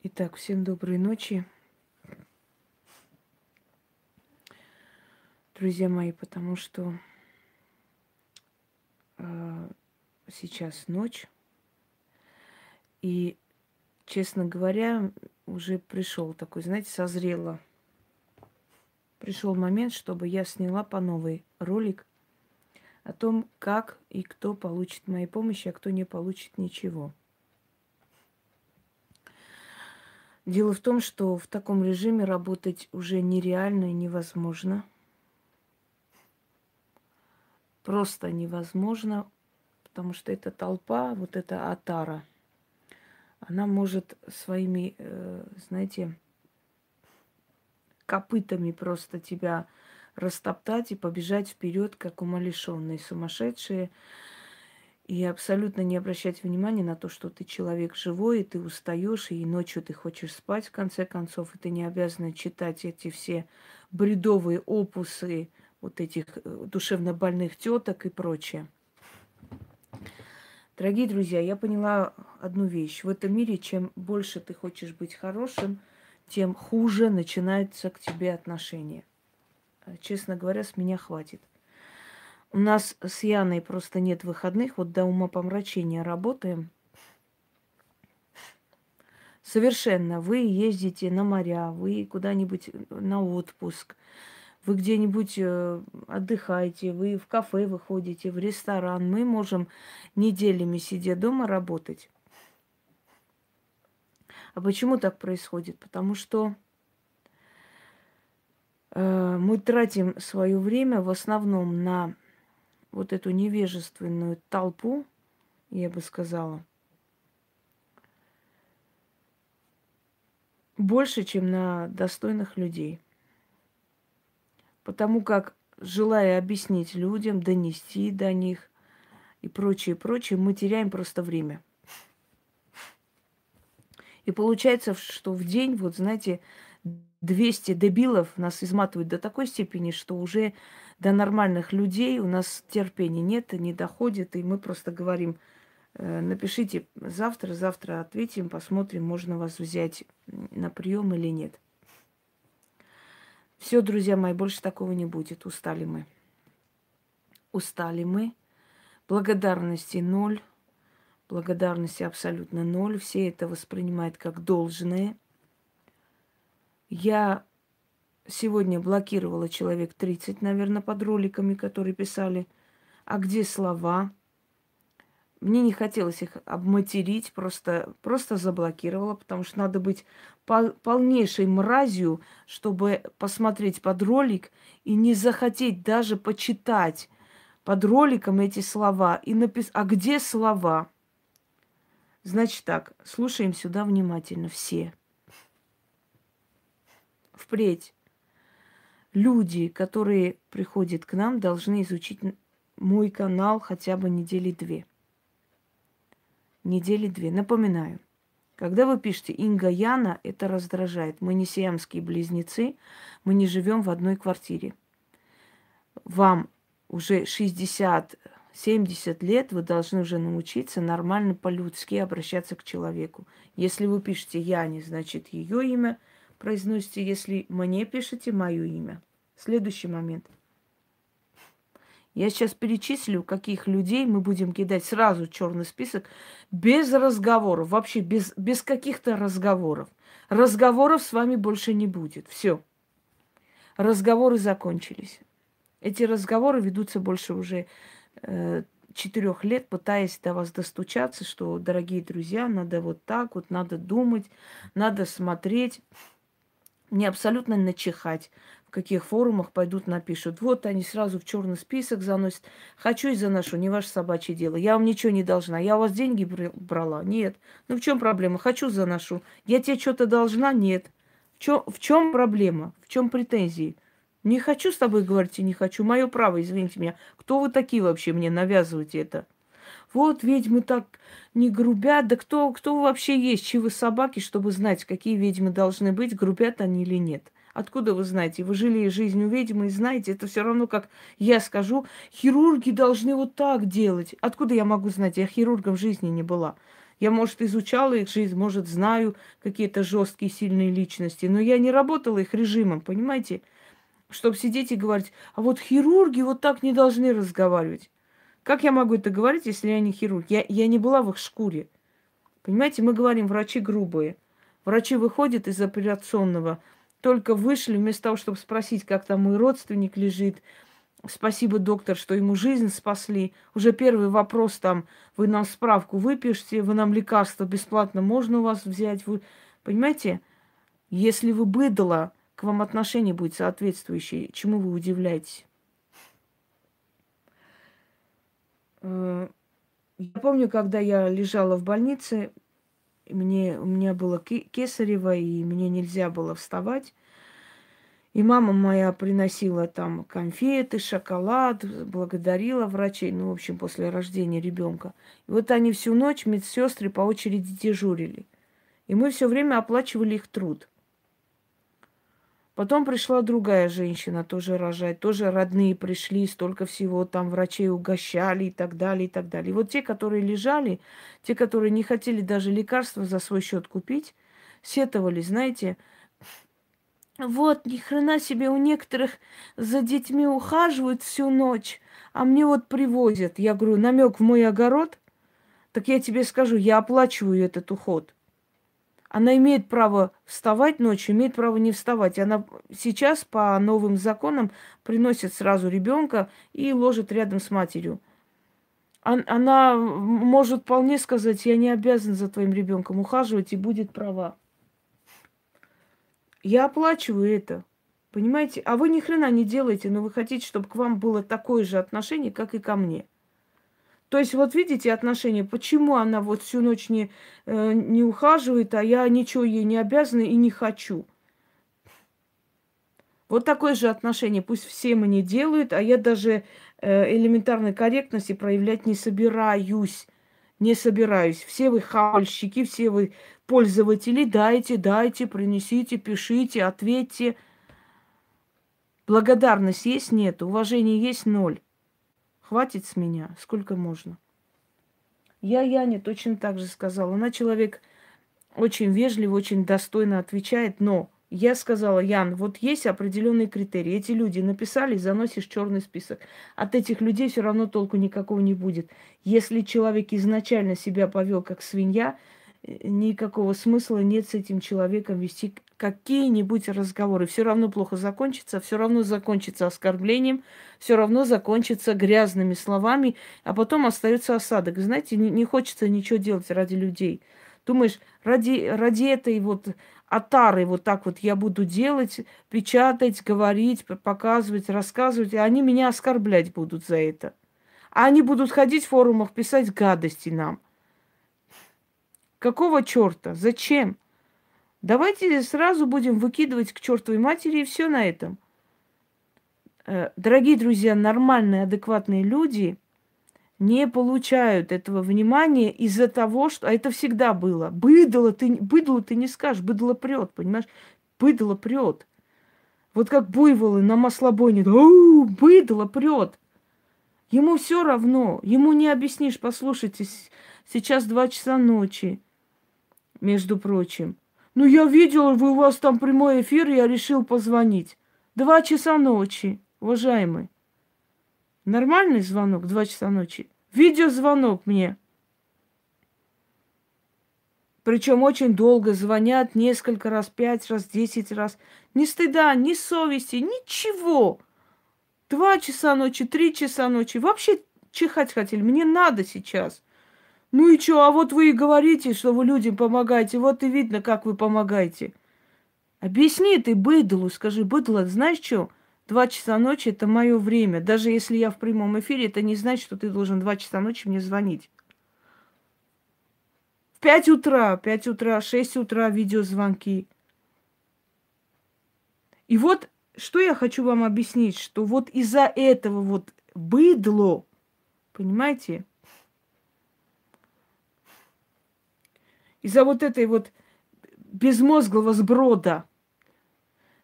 Итак, всем доброй ночи. Друзья мои, потому что э, сейчас ночь. И, честно говоря, уже пришел такой, знаете, созрело. Пришел момент, чтобы я сняла по новой ролик о том, как и кто получит моей помощи, а кто не получит ничего. Дело в том, что в таком режиме работать уже нереально и невозможно. Просто невозможно, потому что эта толпа, вот эта атара, она может своими, э, знаете, копытами просто тебя растоптать и побежать вперед, как умалишенные сумасшедшие и абсолютно не обращать внимания на то, что ты человек живой, и ты устаешь, и ночью ты хочешь спать, в конце концов, и ты не обязана читать эти все бредовые опусы вот этих э, душевно больных теток и прочее. Дорогие друзья, я поняла одну вещь. В этом мире, чем больше ты хочешь быть хорошим, тем хуже начинаются к тебе отношения. Честно говоря, с меня хватит. У нас с Яной просто нет выходных, вот до умопомрачения работаем. Совершенно. Вы ездите на моря, вы куда-нибудь на отпуск, вы где-нибудь э, отдыхаете, вы в кафе выходите, в ресторан. Мы можем неделями сидя дома работать. А почему так происходит? Потому что э, мы тратим свое время в основном на вот эту невежественную толпу, я бы сказала, больше, чем на достойных людей. Потому как, желая объяснить людям, донести до них и прочее, прочее, мы теряем просто время. И получается, что в день, вот знаете, 200 дебилов нас изматывают до такой степени, что уже до нормальных людей у нас терпения нет, не доходит, и мы просто говорим, э, напишите завтра, завтра ответим, посмотрим, можно вас взять на прием или нет. Все, друзья мои, больше такого не будет. Устали мы. Устали мы. Благодарности ноль. Благодарности абсолютно ноль. Все это воспринимают как должное. Я Сегодня блокировала человек 30, наверное, под роликами, которые писали, а где слова. Мне не хотелось их обматерить, просто, просто заблокировала, потому что надо быть пол, полнейшей мразью, чтобы посмотреть под ролик и не захотеть даже почитать под роликом эти слова и написать, а где слова? Значит так, слушаем сюда внимательно все. Впредь люди, которые приходят к нам, должны изучить мой канал хотя бы недели две. Недели две. Напоминаю, когда вы пишете Инга Яна, это раздражает. Мы не сиамские близнецы, мы не живем в одной квартире. Вам уже 60 70 лет вы должны уже научиться нормально по-людски обращаться к человеку. Если вы пишете Яне, значит ее имя произносите, если мне пишете мое имя. Следующий момент. Я сейчас перечислю, каких людей мы будем кидать сразу черный список, без разговоров, вообще без, без каких-то разговоров. Разговоров с вами больше не будет. Все. Разговоры закончились. Эти разговоры ведутся больше уже э, четырех лет, пытаясь до вас достучаться, что, дорогие друзья, надо вот так вот, надо думать, надо смотреть. Мне абсолютно начихать, в каких форумах пойдут напишут. Вот они сразу в черный список заносят. Хочу и заношу, не ваше собачье дело. Я вам ничего не должна. Я у вас деньги брала? Нет. Ну в чем проблема? Хочу заношу. Я тебе что-то должна? Нет. В чем, в чем проблема? В чем претензии? Не хочу с тобой говорить и не хочу. Мое право, извините меня. Кто вы такие вообще мне навязываете это? Вот ведьмы так не грубят. Да кто, кто вообще есть? Чьи собаки, чтобы знать, какие ведьмы должны быть, грубят они или нет? Откуда вы знаете? Вы жили жизнью ведьмы и знаете, это все равно, как я скажу, хирурги должны вот так делать. Откуда я могу знать? Я хирургом в жизни не была. Я, может, изучала их жизнь, может, знаю какие-то жесткие, сильные личности, но я не работала их режимом, понимаете? Чтобы сидеть и говорить, а вот хирурги вот так не должны разговаривать. Как я могу это говорить, если я не хирург? Я, я не была в их шкуре. Понимаете, мы говорим, врачи грубые. Врачи выходят из операционного, только вышли, вместо того, чтобы спросить, как там мой родственник лежит, Спасибо, доктор, что ему жизнь спасли. Уже первый вопрос там, вы нам справку выпишите, вы нам лекарства бесплатно можно у вас взять. Вы... Понимаете, если вы быдло, к вам отношение будет соответствующее. Чему вы удивляетесь? Э, я помню, когда я лежала в больнице, мне, у меня было кесарево, и мне нельзя было вставать. И мама моя приносила там конфеты, шоколад, благодарила врачей, ну, в общем, после рождения ребенка. И вот они всю ночь, медсестры, по очереди дежурили. И мы все время оплачивали их труд. Потом пришла другая женщина тоже рожать, тоже родные пришли, столько всего там врачей угощали и так далее, и так далее. И вот те, которые лежали, те, которые не хотели даже лекарства за свой счет купить, сетовали, знаете, вот, ни хрена себе, у некоторых за детьми ухаживают всю ночь, а мне вот привозят. Я говорю, намек в мой огород, так я тебе скажу, я оплачиваю этот уход. Она имеет право вставать ночью, имеет право не вставать. Она сейчас по новым законам приносит сразу ребенка и ложит рядом с матерью. Она может вполне сказать, я не обязан за твоим ребенком ухаживать и будет права. Я оплачиваю это. Понимаете? А вы ни хрена не делаете, но вы хотите, чтобы к вам было такое же отношение, как и ко мне. То есть, вот видите отношение, почему она вот всю ночь не, э, не ухаживает, а я ничего ей не обязана и не хочу. Вот такое же отношение. Пусть все мне делают, а я даже э, элементарной корректности проявлять не собираюсь. Не собираюсь. Все вы хавальщики, все вы пользователи, дайте, дайте, принесите, пишите, ответьте. Благодарность есть? Нет. Уважение есть? Ноль. Хватит с меня. Сколько можно? Я Яне точно так же сказала. Она человек очень вежливо, очень достойно отвечает, но я сказала, Ян, вот есть определенные критерии. Эти люди написали, заносишь черный список. От этих людей все равно толку никакого не будет. Если человек изначально себя повел как свинья, никакого смысла нет с этим человеком вести какие-нибудь разговоры. Все равно плохо закончится, все равно закончится оскорблением, все равно закончится грязными словами, а потом остается осадок. Знаете, не, не хочется ничего делать ради людей. Думаешь, ради, ради этой вот отары вот так вот я буду делать, печатать, говорить, показывать, рассказывать, и они меня оскорблять будут за это. А они будут ходить в форумах, писать гадости нам – Какого черта? Зачем? Давайте сразу будем выкидывать к чертовой матери и все на этом. Э, дорогие друзья, нормальные, адекватные люди не получают этого внимания из-за того, что... А это всегда было. Быдло ты, быдло ты не скажешь, быдло прет, понимаешь? Быдло прет. Вот как буйволы на маслобойне. Оу, быдло прет. Ему все равно. Ему не объяснишь, послушайте, сейчас два часа ночи между прочим. Ну, я видела, вы у вас там прямой эфир, я решил позвонить. Два часа ночи, уважаемый. Нормальный звонок, два часа ночи. Видеозвонок мне. Причем очень долго звонят, несколько раз, пять раз, десять раз. Ни стыда, ни совести, ничего. Два часа ночи, три часа ночи. Вообще чихать хотели. Мне надо сейчас. Ну и что, а вот вы и говорите, что вы людям помогаете, вот и видно, как вы помогаете. Объясни ты быдлу, скажи, быдло, знаешь что? Два часа ночи – это мое время. Даже если я в прямом эфире, это не значит, что ты должен два часа ночи мне звонить. В пять утра, пять утра, шесть утра видеозвонки. И вот, что я хочу вам объяснить, что вот из-за этого вот быдло, понимаете, из-за вот этой вот безмозглого сброда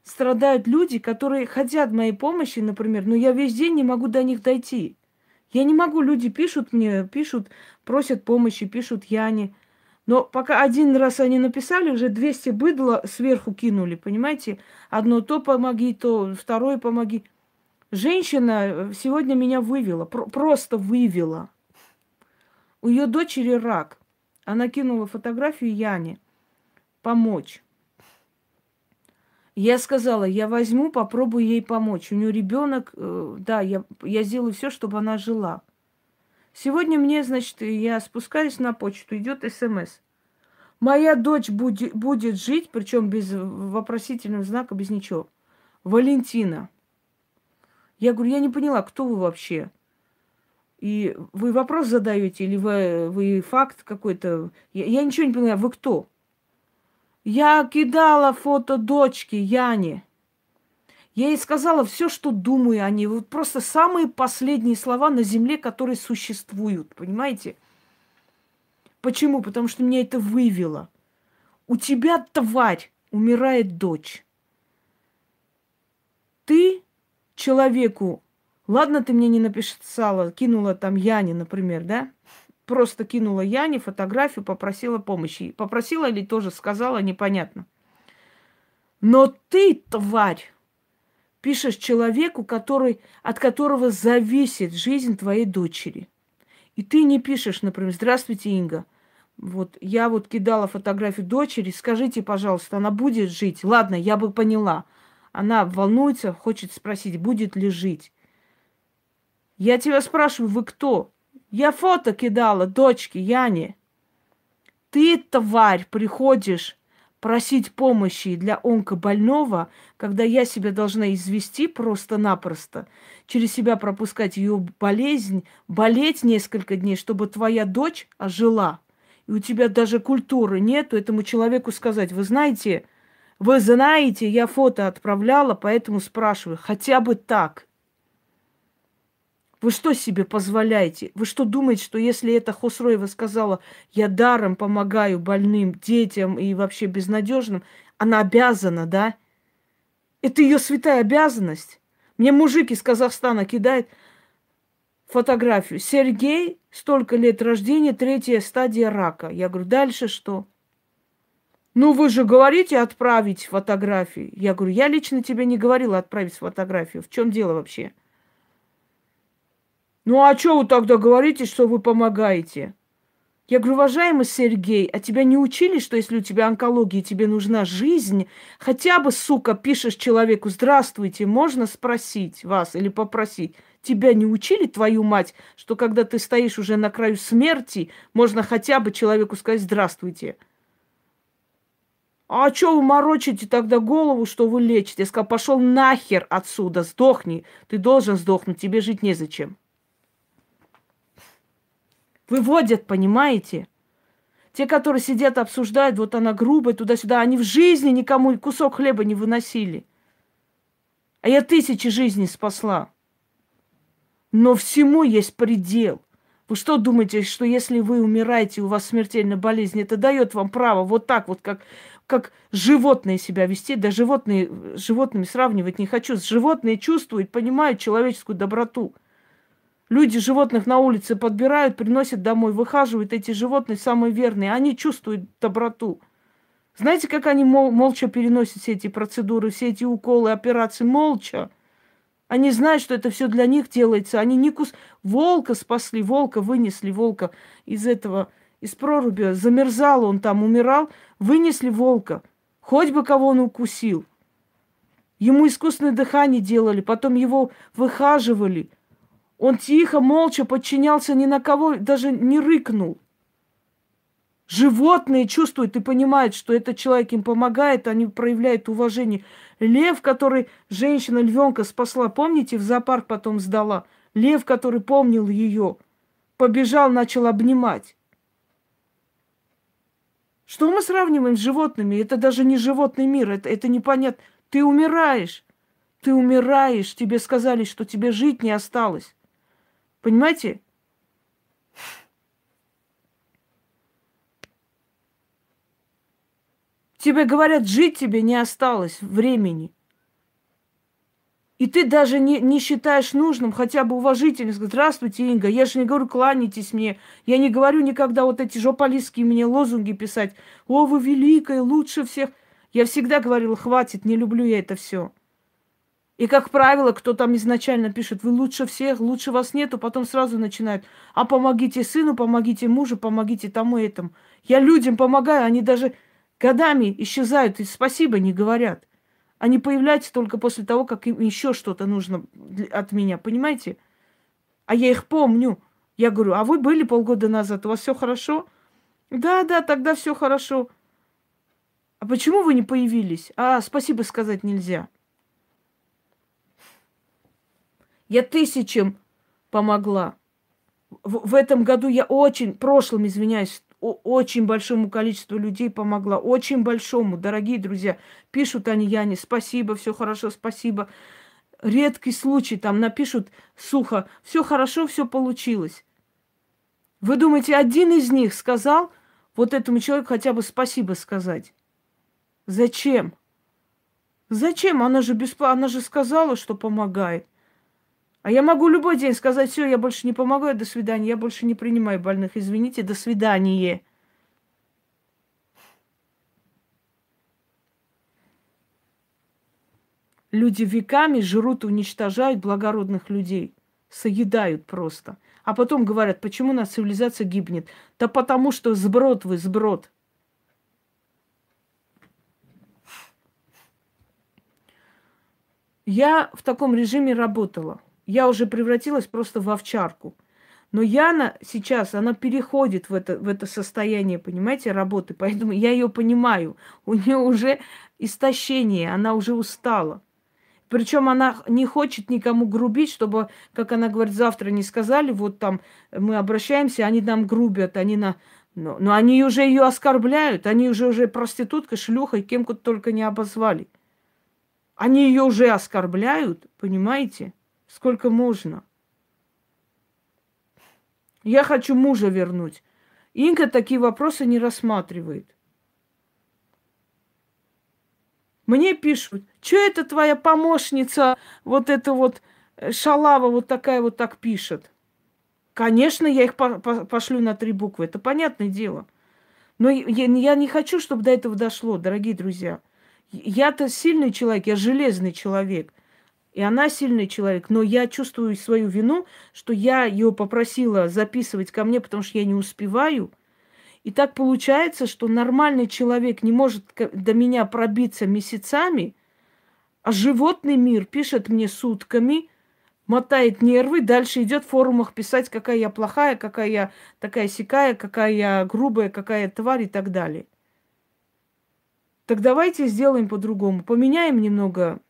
страдают люди, которые хотят моей помощи, например, но я весь день не могу до них дойти. Я не могу, люди пишут мне, пишут, просят помощи, пишут Яне. Но пока один раз они написали, уже 200 быдла сверху кинули, понимаете? Одно то помоги, то второе помоги. Женщина сегодня меня вывела, про- просто вывела. У ее дочери рак. Она кинула фотографию Яне. Помочь. Я сказала, я возьму, попробую ей помочь. У нее ребенок, э, да, я, я сделаю все, чтобы она жила. Сегодня мне, значит, я спускаюсь на почту, идет смс. Моя дочь будет, будет жить, причем без вопросительного знака, без ничего. Валентина. Я говорю, я не поняла, кто вы вообще? И вы вопрос задаете, или вы, вы факт какой-то? Я, я ничего не понимаю, вы кто? Я кидала фото дочки Яне. Я ей сказала все, что думаю о ней. Вот просто самые последние слова на земле, которые существуют. Понимаете? Почему? Потому что меня это вывело. У тебя, тварь, умирает дочь. Ты человеку, ладно, ты мне не написала, кинула там Яне, например, да? просто кинула Яне фотографию, попросила помощи. Попросила или тоже сказала, непонятно. Но ты, тварь, пишешь человеку, который, от которого зависит жизнь твоей дочери. И ты не пишешь, например, «Здравствуйте, Инга, вот я вот кидала фотографию дочери, скажите, пожалуйста, она будет жить?» Ладно, я бы поняла. Она волнуется, хочет спросить, будет ли жить. Я тебя спрашиваю, вы кто? Я фото кидала дочке Яне. Ты, тварь, приходишь просить помощи для онкобольного, когда я себя должна извести просто-напросто, через себя пропускать ее болезнь, болеть несколько дней, чтобы твоя дочь ожила. И у тебя даже культуры нету этому человеку сказать, вы знаете, вы знаете, я фото отправляла, поэтому спрашиваю, хотя бы так – вы что себе позволяете? Вы что думаете, что если это Хосроева сказала, я даром помогаю больным, детям и вообще безнадежным, она обязана, да? Это ее святая обязанность. Мне мужик из Казахстана кидает фотографию. Сергей, столько лет рождения, третья стадия рака. Я говорю, дальше что? Ну, вы же говорите отправить фотографии. Я говорю, я лично тебе не говорила отправить фотографию. В чем дело вообще? Ну а что вы тогда говорите, что вы помогаете? Я говорю, уважаемый Сергей, а тебя не учили, что если у тебя онкология, тебе нужна жизнь, хотя бы, сука, пишешь человеку, здравствуйте, можно спросить вас или попросить? Тебя не учили, твою мать, что когда ты стоишь уже на краю смерти, можно хотя бы человеку сказать здравствуйте? А что вы морочите тогда голову, что вы лечите? Я сказал, пошел нахер отсюда, сдохни. Ты должен сдохнуть, тебе жить незачем. Выводят, понимаете? Те, которые сидят, обсуждают, вот она грубая, туда-сюда, они в жизни никому кусок хлеба не выносили. А я тысячи жизней спасла. Но всему есть предел. Вы что думаете, что если вы умираете, у вас смертельная болезнь, это дает вам право вот так вот, как, как животные себя вести? Да животные, животными сравнивать не хочу. Животные чувствуют, понимают человеческую доброту. Люди животных на улице подбирают, приносят домой, выхаживают эти животные самые верные. Они чувствуют доброту. Знаете, как они мол- молча переносят все эти процедуры, все эти уколы, операции? Молча. Они знают, что это все для них делается. Они не кус... Волка спасли, волка вынесли, волка из этого, из проруби. Замерзал он там, умирал. Вынесли волка. Хоть бы кого он укусил. Ему искусственное дыхание делали, потом его выхаживали – он тихо, молча подчинялся ни на кого, даже не рыкнул. Животные чувствуют и понимают, что этот человек им помогает, они проявляют уважение. Лев, который женщина львенка спасла, помните, в зоопарк потом сдала. Лев, который помнил ее, побежал, начал обнимать. Что мы сравниваем с животными? Это даже не животный мир, это, это непонятно. Ты умираешь, ты умираешь, тебе сказали, что тебе жить не осталось. Понимаете? Тебе говорят, жить тебе не осталось времени. И ты даже не, не считаешь нужным хотя бы уважительно сказать, здравствуйте, Инга, я же не говорю, кланяйтесь мне. Я не говорю никогда вот эти жополистские мне лозунги писать. О, вы великая, лучше всех. Я всегда говорила, хватит, не люблю я это все. И, как правило, кто там изначально пишет, вы лучше всех, лучше вас нету, потом сразу начинают, а помогите сыну, помогите мужу, помогите тому и этому. Я людям помогаю, они даже годами исчезают и спасибо не говорят. Они появляются только после того, как им еще что-то нужно от меня, понимаете? А я их помню. Я говорю, а вы были полгода назад, у вас все хорошо? Да, да, тогда все хорошо. А почему вы не появились? А, спасибо сказать нельзя. Я тысячам помогла. В, в этом году я очень, прошлым, извиняюсь, очень большому количеству людей помогла. Очень большому, дорогие друзья. Пишут они Яне, спасибо, все хорошо, спасибо. Редкий случай, там напишут сухо, все хорошо, все получилось. Вы думаете, один из них сказал вот этому человеку хотя бы спасибо сказать? Зачем? Зачем? Она же бесплатно, она же сказала, что помогает. А я могу любой день сказать, все, я больше не помогаю, до свидания, я больше не принимаю больных, извините, до свидания. Люди веками жрут, уничтожают благородных людей, соедают просто. А потом говорят, почему наша цивилизация гибнет? Да потому что сброд вы, сброд. Я в таком режиме работала. Я уже превратилась просто в овчарку. Но Яна сейчас, она переходит в это, в это состояние, понимаете, работы. Поэтому я ее понимаю. У нее уже истощение, она уже устала. Причем она не хочет никому грубить, чтобы, как она говорит, завтра не сказали, вот там мы обращаемся, они нам грубят, они на... Но, но они уже ее оскорбляют, они уже уже проституткой, шлюхой, кем только не обозвали. Они ее уже оскорбляют, понимаете? Сколько можно? Я хочу мужа вернуть. Инка такие вопросы не рассматривает. Мне пишут, что это твоя помощница, вот эта вот э, шалава вот такая вот так пишет. Конечно, я их по по пошлю на три буквы, это понятное дело. Но я не хочу, чтобы до этого дошло, дорогие друзья. Я-то сильный человек, я железный человек – и она сильный человек, но я чувствую свою вину, что я ее попросила записывать ко мне, потому что я не успеваю. И так получается, что нормальный человек не может до меня пробиться месяцами, а животный мир пишет мне сутками, мотает нервы, дальше идет в форумах писать, какая я плохая, какая я такая сякая, какая я грубая, какая я тварь и так далее. Так давайте сделаем по-другому. Поменяем немного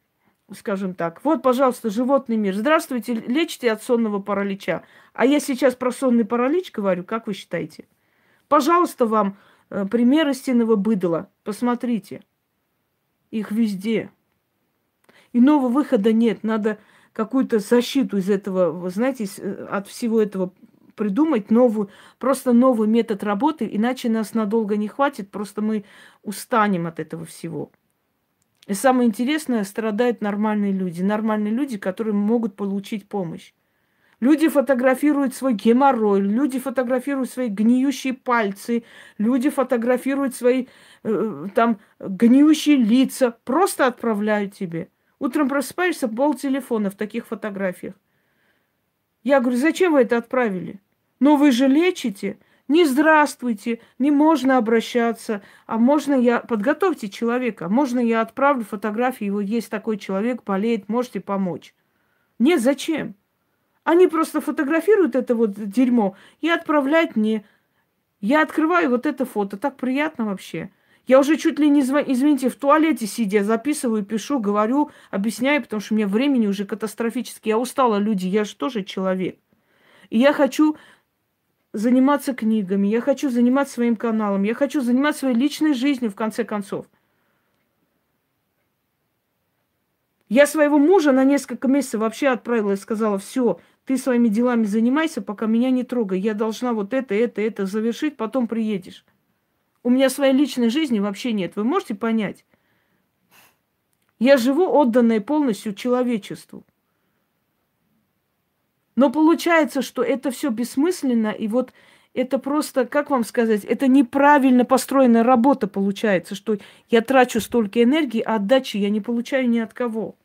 скажем так. Вот, пожалуйста, животный мир. Здравствуйте, лечите от сонного паралича. А я сейчас про сонный паралич говорю, как вы считаете? Пожалуйста, вам э, пример истинного быдла. Посмотрите. Их везде. Иного выхода нет. Надо какую-то защиту из этого, вы знаете, э, от всего этого придумать новую, просто новый метод работы, иначе нас надолго не хватит, просто мы устанем от этого всего. И самое интересное, страдают нормальные люди. Нормальные люди, которые могут получить помощь. Люди фотографируют свой геморрой, люди фотографируют свои гниющие пальцы, люди фотографируют свои э, там гниющие лица, просто отправляют тебе. Утром просыпаешься, пол телефона в таких фотографиях. Я говорю, зачем вы это отправили? Но вы же лечите. Не здравствуйте, не можно обращаться, а можно я... Подготовьте человека, можно я отправлю фотографии, его есть такой человек, болеет, можете помочь. Нет, зачем? Они просто фотографируют это вот дерьмо и отправляют мне. Я открываю вот это фото, так приятно вообще. Я уже чуть ли не, извините, в туалете сидя, записываю, пишу, говорю, объясняю, потому что у меня времени уже катастрофически. Я устала, люди, я же тоже человек. И я хочу заниматься книгами, я хочу заниматься своим каналом, я хочу заниматься своей личной жизнью, в конце концов. Я своего мужа на несколько месяцев вообще отправила и сказала, все, ты своими делами занимайся, пока меня не трогай. Я должна вот это, это, это завершить, потом приедешь. У меня своей личной жизни вообще нет. Вы можете понять? Я живу отданной полностью человечеству. Но получается, что это все бессмысленно, и вот это просто, как вам сказать, это неправильно построенная работа получается, что я трачу столько энергии, а отдачи я не получаю ни от кого.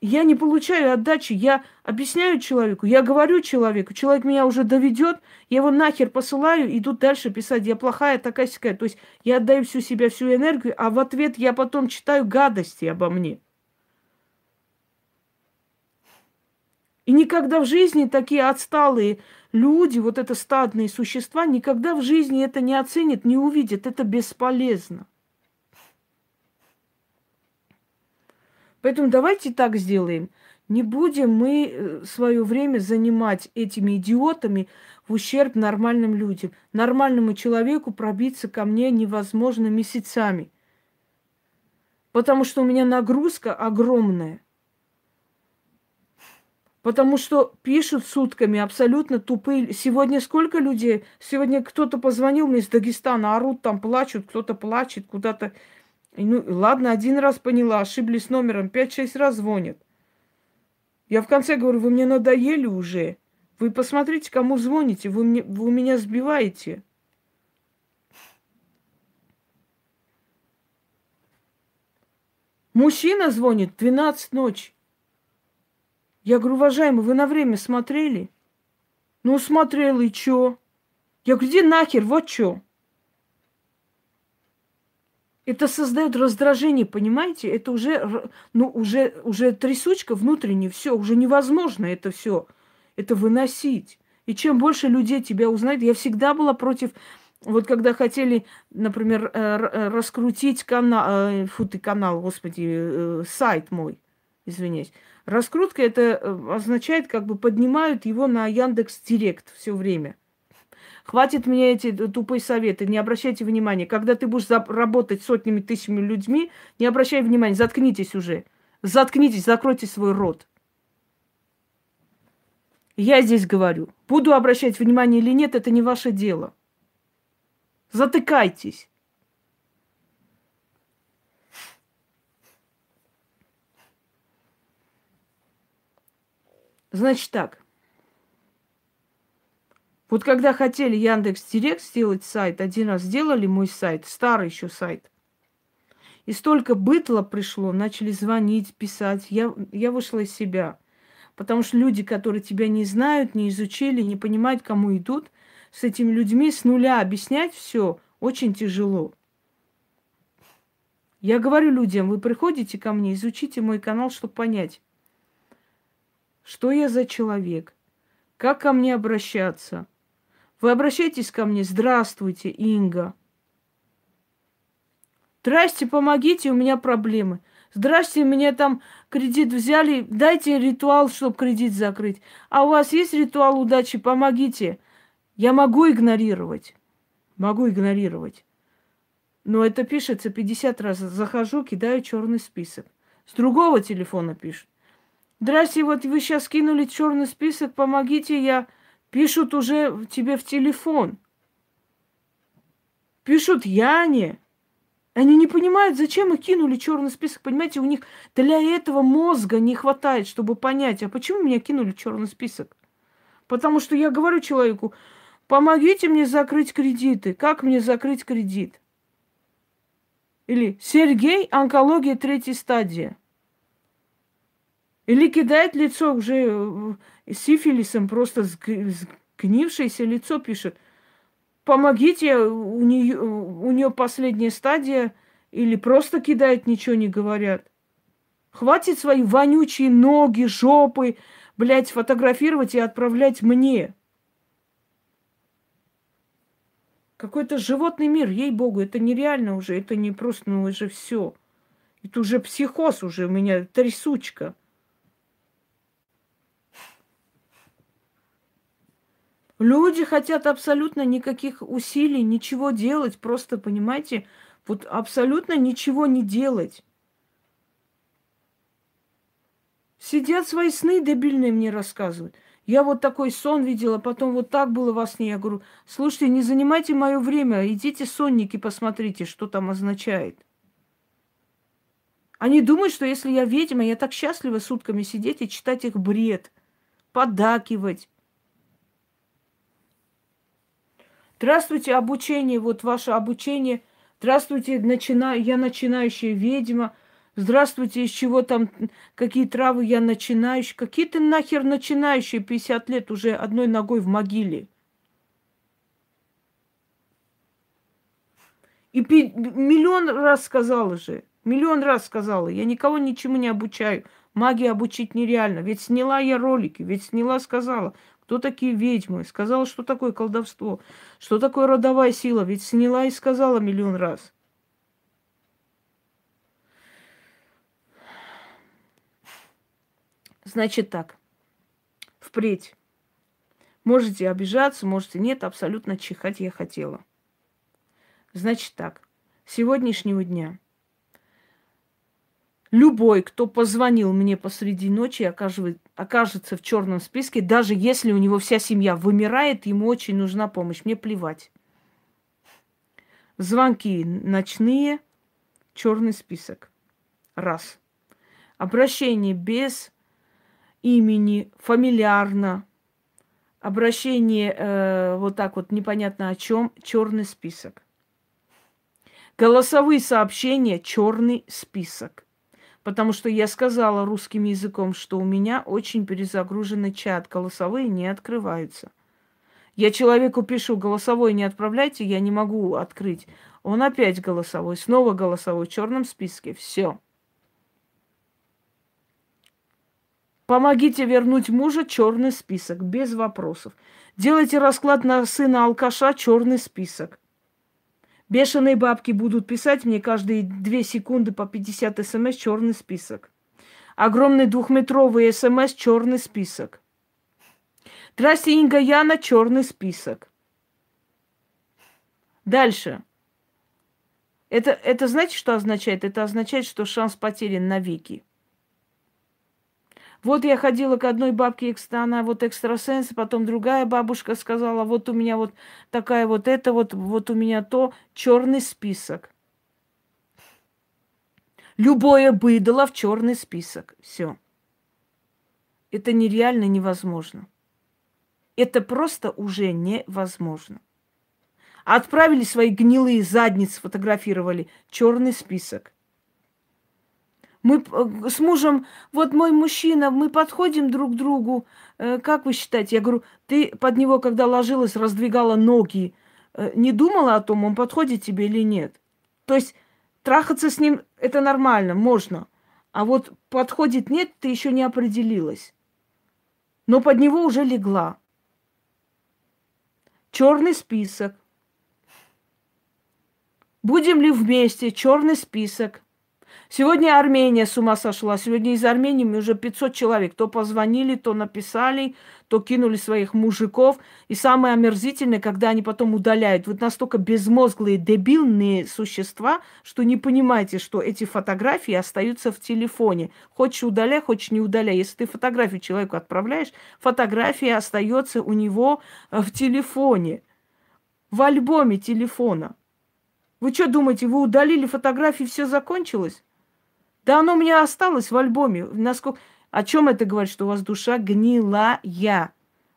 Я не получаю отдачи, я объясняю человеку, я говорю человеку, человек меня уже доведет, я его нахер посылаю, иду дальше писать, я плохая, такая сякая. То есть я отдаю всю себя, всю энергию, а в ответ я потом читаю гадости обо мне. И никогда в жизни такие отсталые люди, вот это стадные существа, никогда в жизни это не оценят, не увидят. Это бесполезно. Поэтому давайте так сделаем. Не будем мы э, свое время занимать этими идиотами в ущерб нормальным людям. Нормальному человеку пробиться ко мне невозможно месяцами. Потому что у меня нагрузка огромная. Потому что пишут сутками абсолютно тупые. Сегодня сколько людей? Сегодня кто-то позвонил мне из Дагестана, орут там, плачут, кто-то плачет куда-то. Ну, ладно, один раз поняла, ошиблись номером, пять-шесть раз звонят. Я в конце говорю, вы мне надоели уже. Вы посмотрите, кому звоните, вы, мне, вы меня сбиваете. Мужчина звонит 12 ночи. Я говорю, уважаемый, вы на время смотрели? Ну, смотрел, и чё? Я говорю, иди нахер, вот чё. Это создает раздражение, понимаете? Это уже, ну, уже, уже трясучка внутренняя, все, уже невозможно это все, это выносить. И чем больше людей тебя узнает, я всегда была против, вот когда хотели, например, э, э, раскрутить канал, э, фу ты канал, господи, сайт мой, извиняюсь. Раскрутка это означает, как бы поднимают его на Яндекс Директ все время. Хватит мне эти тупые советы, не обращайте внимания. Когда ты будешь работать сотнями тысячами людьми, не обращай внимания, заткнитесь уже. Заткнитесь, закройте свой рот. Я здесь говорю, буду обращать внимание или нет, это не ваше дело. Затыкайтесь. Значит так. Вот когда хотели Яндекс Директ сделать сайт, один раз сделали мой сайт, старый еще сайт. И столько бытла пришло, начали звонить, писать. Я, я вышла из себя. Потому что люди, которые тебя не знают, не изучили, не понимают, кому идут, с этими людьми с нуля объяснять все очень тяжело. Я говорю людям, вы приходите ко мне, изучите мой канал, чтобы понять, что я за человек, как ко мне обращаться – вы обращаетесь ко мне, здравствуйте, Инга. Здрасте, помогите, у меня проблемы. Здрасте, меня там кредит взяли, дайте ритуал, чтобы кредит закрыть. А у вас есть ритуал удачи, помогите. Я могу игнорировать. Могу игнорировать. Но это пишется 50 раз. Захожу, кидаю черный список. С другого телефона пишут. Здрасте, вот вы сейчас кинули черный список, помогите, я Пишут уже тебе в телефон. Пишут Яне. Они не понимают, зачем их кинули черный список. Понимаете, у них для этого мозга не хватает, чтобы понять, а почему меня кинули черный список. Потому что я говорю человеку, помогите мне закрыть кредиты. Как мне закрыть кредит? Или Сергей, онкология третьей стадии. Или кидает лицо уже э, сифилисом, просто сгнившееся лицо пишет. Помогите, у нее, у нее последняя стадия, или просто кидает, ничего не говорят. Хватит свои вонючие ноги, жопы, блядь, фотографировать и отправлять мне. Какой-то животный мир, ей-богу, это нереально уже, это не просто, ну, уже все. Это уже психоз уже у меня, трясучка. Люди хотят абсолютно никаких усилий, ничего делать, просто, понимаете, вот абсолютно ничего не делать. Сидят свои сны дебильные мне рассказывают. Я вот такой сон видела, потом вот так было во сне. Я говорю, слушайте, не занимайте мое время, идите сонники посмотрите, что там означает. Они думают, что если я ведьма, я так счастлива сутками сидеть и читать их бред, подакивать. Здравствуйте, обучение, вот ваше обучение. Здравствуйте, начина... я начинающая ведьма. Здравствуйте, из чего там, какие травы я начинающий. Какие ты нахер начинающие 50 лет уже одной ногой в могиле. И пи- миллион раз сказала же, миллион раз сказала, я никого ничему не обучаю. Магии обучить нереально. Ведь сняла я ролики, ведь сняла, сказала, кто такие ведьмы, сказала, что такое колдовство, что такое родовая сила, ведь сняла и сказала миллион раз. Значит так, впредь. Можете обижаться, можете нет, абсолютно чихать я хотела. Значит так, с сегодняшнего дня любой, кто позвонил мне посреди ночи, окажется в черном списке, даже если у него вся семья вымирает, ему очень нужна помощь. Мне плевать. Звонки ночные, черный список. Раз. Обращение без имени, фамильярно, обращение э, вот так вот непонятно о чем, черный список. Голосовые сообщения, черный список. Потому что я сказала русским языком, что у меня очень перезагруженный чат, голосовые не открываются. Я человеку пишу, голосовой не отправляйте, я не могу открыть. Он опять голосовой, снова голосовой в черном списке. Все. Помогите вернуть мужа, черный список, без вопросов. Делайте расклад на сына алкаша, черный список. Бешеные бабки будут писать мне каждые две секунды по 50 смс черный список. Огромный двухметровый смс черный список. Здрасте, Инга Яна, черный список. Дальше. Это, это знаете, что означает? Это означает, что шанс потерян навеки. Вот я ходила к одной бабке, она вот экстрасенс, потом другая бабушка сказала, вот у меня вот такая вот это, вот, вот у меня то, черный список. Любое быдло в черный список. Все. Это нереально невозможно. Это просто уже невозможно. Отправили свои гнилые задницы, фотографировали. Черный список. Мы э, с мужем, вот мой мужчина, мы подходим друг к другу. Э, как вы считаете? Я говорю, ты под него, когда ложилась, раздвигала ноги, э, не думала о том, он подходит тебе или нет? То есть трахаться с ним это нормально, можно. А вот подходит нет, ты еще не определилась. Но под него уже легла. Черный список. Будем ли вместе? Черный список. Сегодня Армения с ума сошла. Сегодня из Армении уже 500 человек. То позвонили, то написали, то кинули своих мужиков. И самое омерзительное, когда они потом удаляют. Вот настолько безмозглые, дебильные существа, что не понимаете, что эти фотографии остаются в телефоне. Хочешь удаляй, хочешь не удаляй. Если ты фотографию человеку отправляешь, фотография остается у него э, в телефоне. В альбоме телефона. Вы что думаете, вы удалили фотографии, все закончилось? Да оно у меня осталось в альбоме. Насколько... О чем это говорит, что у вас душа гнилая?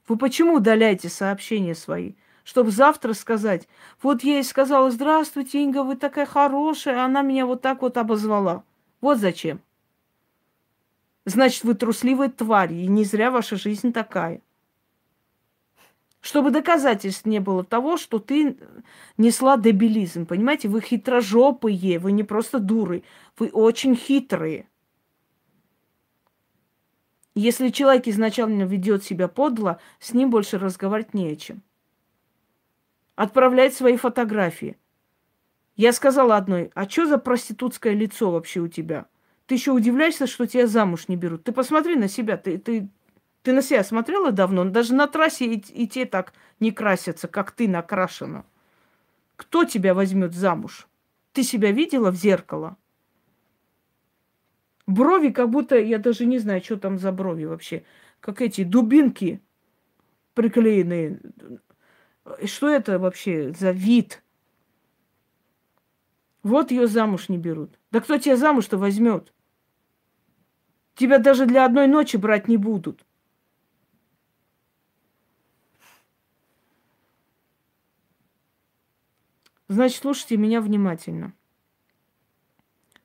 Вы почему удаляете сообщения свои? Чтобы завтра сказать, вот я ей сказала, здравствуйте, Инга, вы такая хорошая, она меня вот так вот обозвала. Вот зачем. Значит, вы трусливая тварь, и не зря ваша жизнь такая чтобы доказательств не было того, что ты несла дебилизм. Понимаете, вы хитрожопые, вы не просто дуры, вы очень хитрые. Если человек изначально ведет себя подло, с ним больше разговаривать не о чем. Отправлять свои фотографии. Я сказала одной, а что за проститутское лицо вообще у тебя? Ты еще удивляешься, что тебя замуж не берут. Ты посмотри на себя, ты, ты ты на себя смотрела давно? Даже на трассе и, и те так не красятся, как ты накрашена. Кто тебя возьмет замуж? Ты себя видела в зеркало? Брови как будто, я даже не знаю, что там за брови вообще. Как эти дубинки приклеенные. Что это вообще за вид? Вот ее замуж не берут. Да кто тебя замуж-то возьмет? Тебя даже для одной ночи брать не будут. Значит, слушайте меня внимательно.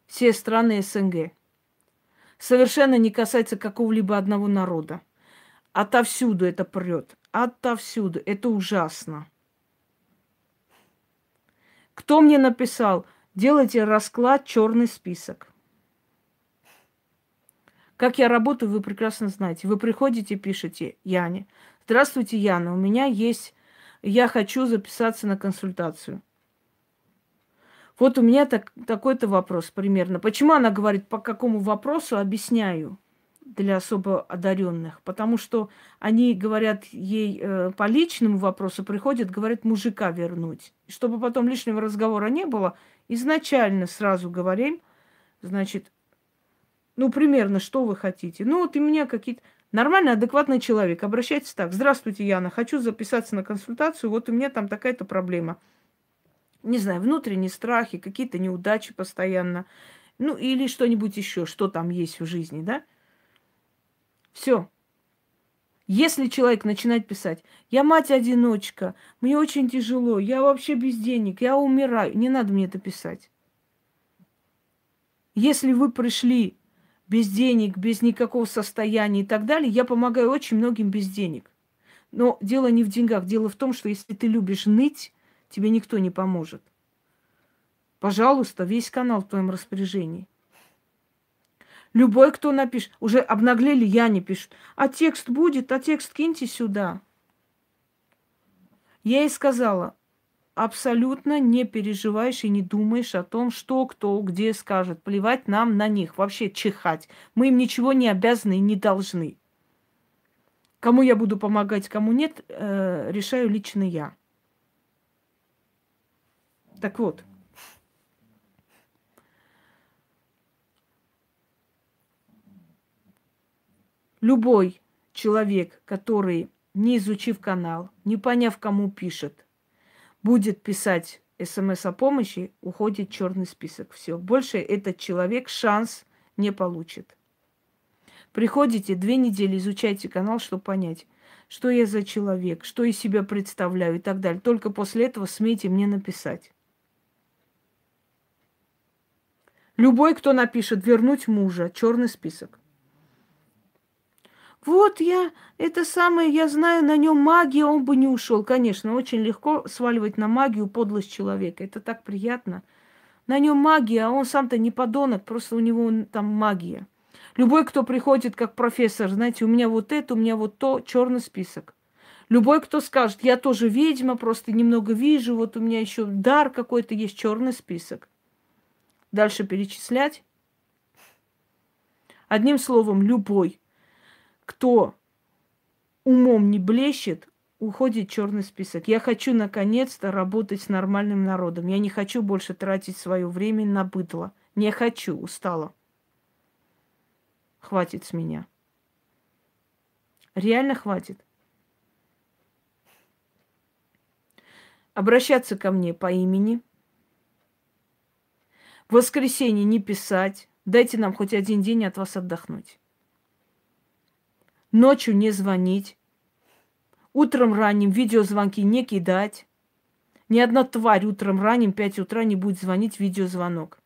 Все страны СНГ. Совершенно не касается какого-либо одного народа. Отовсюду это прет. Отовсюду. Это ужасно. Кто мне написал? Делайте расклад черный список. Как я работаю, вы прекрасно знаете. Вы приходите, пишете Яне. Здравствуйте, Яна, у меня есть... Я хочу записаться на консультацию. Вот у меня так, такой-то вопрос примерно. Почему она говорит, по какому вопросу, объясняю для особо одаренных. Потому что они говорят ей э, по личному вопросу, приходят, говорят, мужика вернуть. Чтобы потом лишнего разговора не было, изначально сразу говорим, значит, ну, примерно, что вы хотите. Ну, вот у меня какие-то... Нормальный, адекватный человек. Обращайтесь так. Здравствуйте, Яна. Хочу записаться на консультацию. Вот у меня там такая-то проблема не знаю, внутренние страхи, какие-то неудачи постоянно, ну или что-нибудь еще, что там есть в жизни, да? Все. Если человек начинает писать, я мать-одиночка, мне очень тяжело, я вообще без денег, я умираю, не надо мне это писать. Если вы пришли без денег, без никакого состояния и так далее, я помогаю очень многим без денег. Но дело не в деньгах, дело в том, что если ты любишь ныть, тебе никто не поможет. Пожалуйста, весь канал в твоем распоряжении. Любой, кто напишет, уже обнаглели, я не пишу. А текст будет, а текст киньте сюда. Я ей сказала, абсолютно не переживаешь и не думаешь о том, что кто где скажет. Плевать нам на них, вообще чихать. Мы им ничего не обязаны и не должны. Кому я буду помогать, кому нет, э, решаю лично я. Так вот. Любой человек, который, не изучив канал, не поняв, кому пишет, будет писать смс о помощи, уходит черный список. Все. Больше этот человек шанс не получит. Приходите, две недели изучайте канал, чтобы понять, что я за человек, что из себя представляю и так далее. Только после этого смейте мне написать. Любой, кто напишет вернуть мужа, черный список. Вот я, это самое, я знаю, на нем магия, он бы не ушел. Конечно, очень легко сваливать на магию подлость человека. Это так приятно. На нем магия, а он сам-то не подонок, просто у него там магия. Любой, кто приходит как профессор, знаете, у меня вот это, у меня вот то, черный список. Любой, кто скажет, я тоже ведьма, просто немного вижу, вот у меня еще дар какой-то есть, черный список дальше перечислять. Одним словом, любой, кто умом не блещет, уходит черный список. Я хочу наконец-то работать с нормальным народом. Я не хочу больше тратить свое время на быдло. Не хочу, устала. Хватит с меня. Реально хватит. Обращаться ко мне по имени – в воскресенье не писать. Дайте нам хоть один день от вас отдохнуть. Ночью не звонить. Утром ранним видеозвонки не кидать. Ни одна тварь утром ранним 5 утра не будет звонить видеозвонок.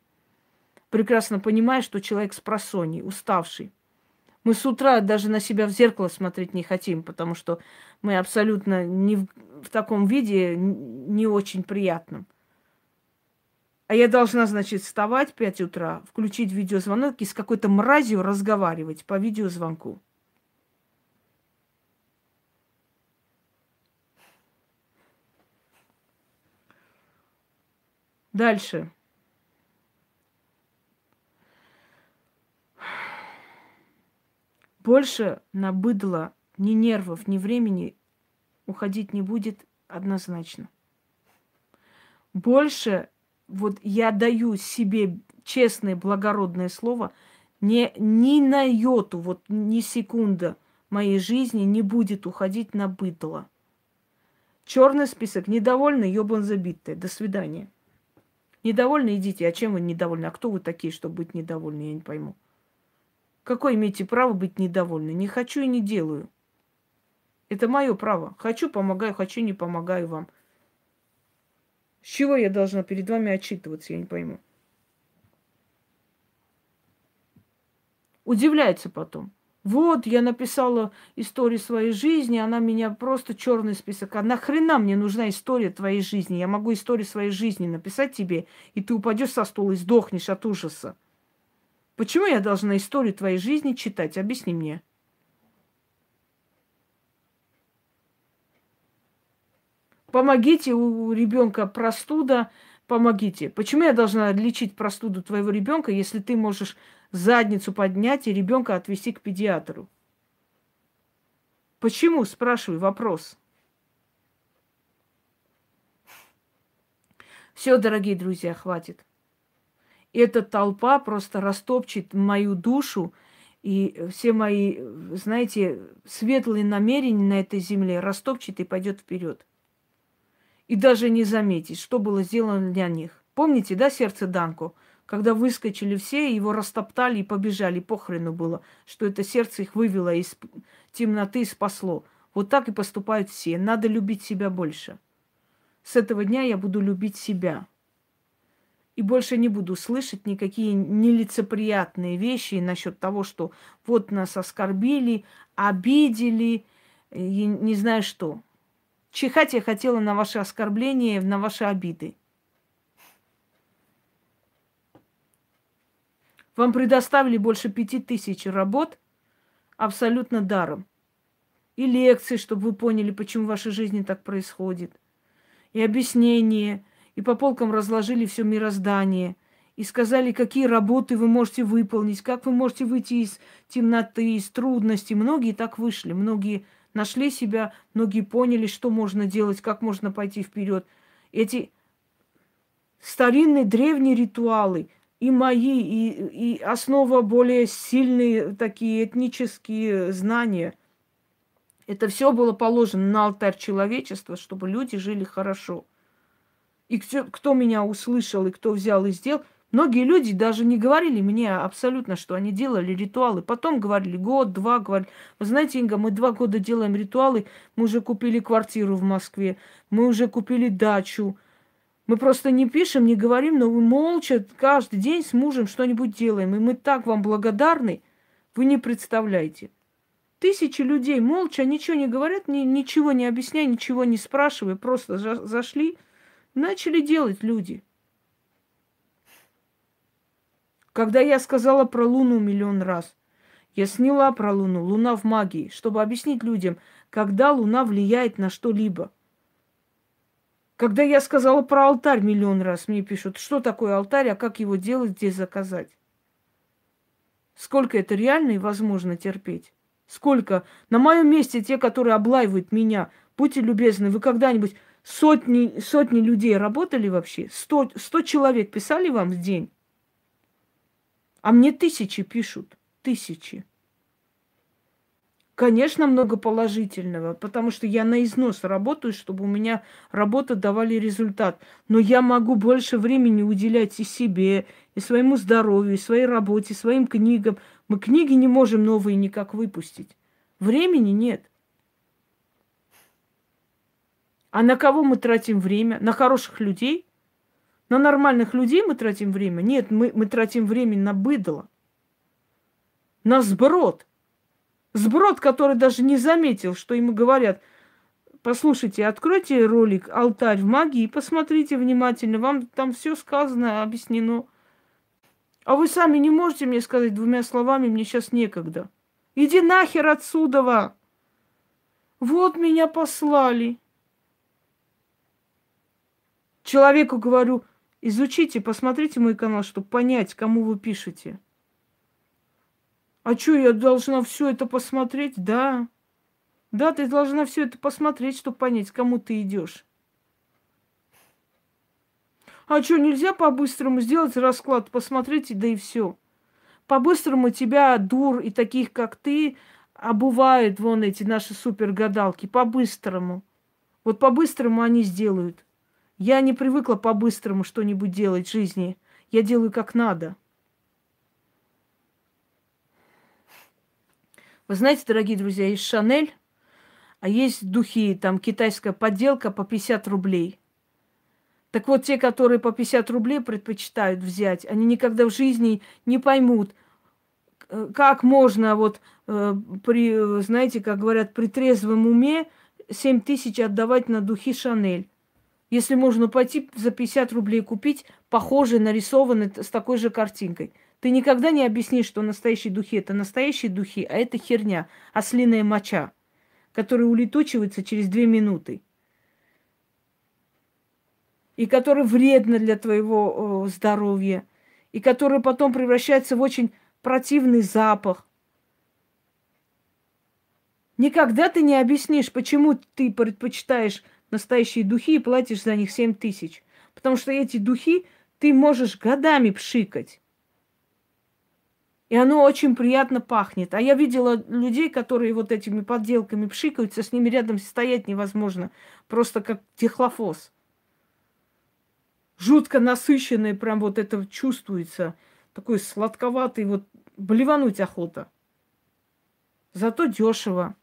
Прекрасно понимая, что человек с просонья, уставший. Мы с утра даже на себя в зеркало смотреть не хотим, потому что мы абсолютно не в, в таком виде не очень приятном. А я должна, значит, вставать в 5 утра, включить видеозвонок и с какой-то мразью разговаривать по видеозвонку. Дальше. Больше на быдло ни нервов, ни времени уходить не будет однозначно. Больше вот я даю себе честное, благородное слово, не, ни на йоту, вот ни секунда моей жизни не будет уходить на быдло. Черный список. Недовольны, ёбан забитый. До свидания. Недовольны, идите. А чем вы недовольны? А кто вы такие, чтобы быть недовольны? Я не пойму. Какое имеете право быть недовольны? Не хочу и не делаю. Это мое право. Хочу, помогаю, хочу, не помогаю вам. С чего я должна перед вами отчитываться, я не пойму. Удивляется потом. Вот, я написала историю своей жизни, она меня просто черный список. А нахрена мне нужна история твоей жизни? Я могу историю своей жизни написать тебе, и ты упадешь со стула и сдохнешь от ужаса. Почему я должна историю твоей жизни читать? Объясни мне. Помогите у ребенка простуда, помогите. Почему я должна лечить простуду твоего ребенка, если ты можешь задницу поднять и ребенка отвести к педиатру? Почему, спрашиваю, вопрос. Все, дорогие друзья, хватит. Эта толпа просто растопчет мою душу, и все мои, знаете, светлые намерения на этой земле растопчет и пойдет вперед. И даже не заметить, что было сделано для них. Помните, да, сердце Данко? Когда выскочили все, его растоптали и побежали. Похрену было, что это сердце их вывело из темноты и спасло. Вот так и поступают все. Надо любить себя больше. С этого дня я буду любить себя. И больше не буду слышать никакие нелицеприятные вещи насчет того, что вот нас оскорбили, обидели, и не знаю что. Чихать я хотела на ваши оскорбления, на ваши обиды. Вам предоставили больше пяти тысяч работ абсолютно даром. И лекции, чтобы вы поняли, почему в вашей жизни так происходит. И объяснения, и по полкам разложили все мироздание. И сказали, какие работы вы можете выполнить, как вы можете выйти из темноты, из трудностей. Многие так вышли, многие нашли себя, многие поняли, что можно делать, как можно пойти вперед. Эти старинные древние ритуалы – и мои, и, и основа более сильные такие этнические знания. Это все было положено на алтарь человечества, чтобы люди жили хорошо. И кто, кто меня услышал и кто взял и сделал, многие люди даже не говорили мне абсолютно, что они делали ритуалы. Потом говорили год, два, говорили. Вы знаете, Инга, мы два года делаем ритуалы, мы уже купили квартиру в Москве, мы уже купили дачу, мы просто не пишем, не говорим, но мы молча каждый день с мужем что-нибудь делаем. И мы так вам благодарны, вы не представляете. Тысячи людей молча ничего не говорят, ни, ничего не объясняя, ничего не спрашивая, просто за, зашли, начали делать люди. Когда я сказала про Луну миллион раз, я сняла про Луну, Луна в магии, чтобы объяснить людям, когда Луна влияет на что-либо – когда я сказала про алтарь миллион раз, мне пишут, что такое алтарь, а как его делать, где заказать. Сколько это реально и возможно терпеть? Сколько? На моем месте те, которые облаивают меня, будьте любезны, вы когда-нибудь сотни, сотни людей работали вообще? Сто, сто человек писали вам в день? А мне тысячи пишут. Тысячи. Конечно, много положительного, потому что я на износ работаю, чтобы у меня работа давали результат. Но я могу больше времени уделять и себе, и своему здоровью, и своей работе, и своим книгам. Мы книги не можем новые никак выпустить. Времени нет. А на кого мы тратим время? На хороших людей? На нормальных людей мы тратим время? Нет, мы, мы тратим время на быдло. На сброд – Сброд, который даже не заметил, что ему говорят, послушайте, откройте ролик «Алтарь в магии» и посмотрите внимательно, вам там все сказано, объяснено. А вы сами не можете мне сказать двумя словами, мне сейчас некогда. Иди нахер отсюда! Во. Вот меня послали. Человеку говорю, изучите, посмотрите мой канал, чтобы понять, кому вы пишете. А что, я должна все это посмотреть? Да. Да, ты должна все это посмотреть, чтобы понять, кому ты идешь. А что, нельзя по-быстрому сделать расклад, посмотреть, да и все. По-быстрому тебя, дур и таких, как ты, обувают вон эти наши супергадалки. По-быстрому. Вот по-быстрому они сделают. Я не привыкла по-быстрому что-нибудь делать в жизни. Я делаю как надо. Вы знаете, дорогие друзья, есть Шанель, а есть духи, там китайская подделка по 50 рублей. Так вот, те, которые по 50 рублей предпочитают взять, они никогда в жизни не поймут, э, как можно вот э, при, знаете, как говорят, при трезвом уме 7 тысяч отдавать на духи Шанель. Если можно пойти за 50 рублей купить похожий, нарисованный с такой же картинкой. Ты никогда не объяснишь, что настоящие духи это настоящие духи, а это херня, ослиная моча, которая улетучивается через две минуты и которая вредна для твоего здоровья, и которая потом превращается в очень противный запах. Никогда ты не объяснишь, почему ты предпочитаешь настоящие духи и платишь за них 7 тысяч. Потому что эти духи ты можешь годами пшикать. И оно очень приятно пахнет. А я видела людей, которые вот этими подделками пшикаются, с ними рядом стоять невозможно. Просто как техлофос жутко насыщенный, прям вот это чувствуется. Такой сладковатый, вот блевануть охота. Зато дешево.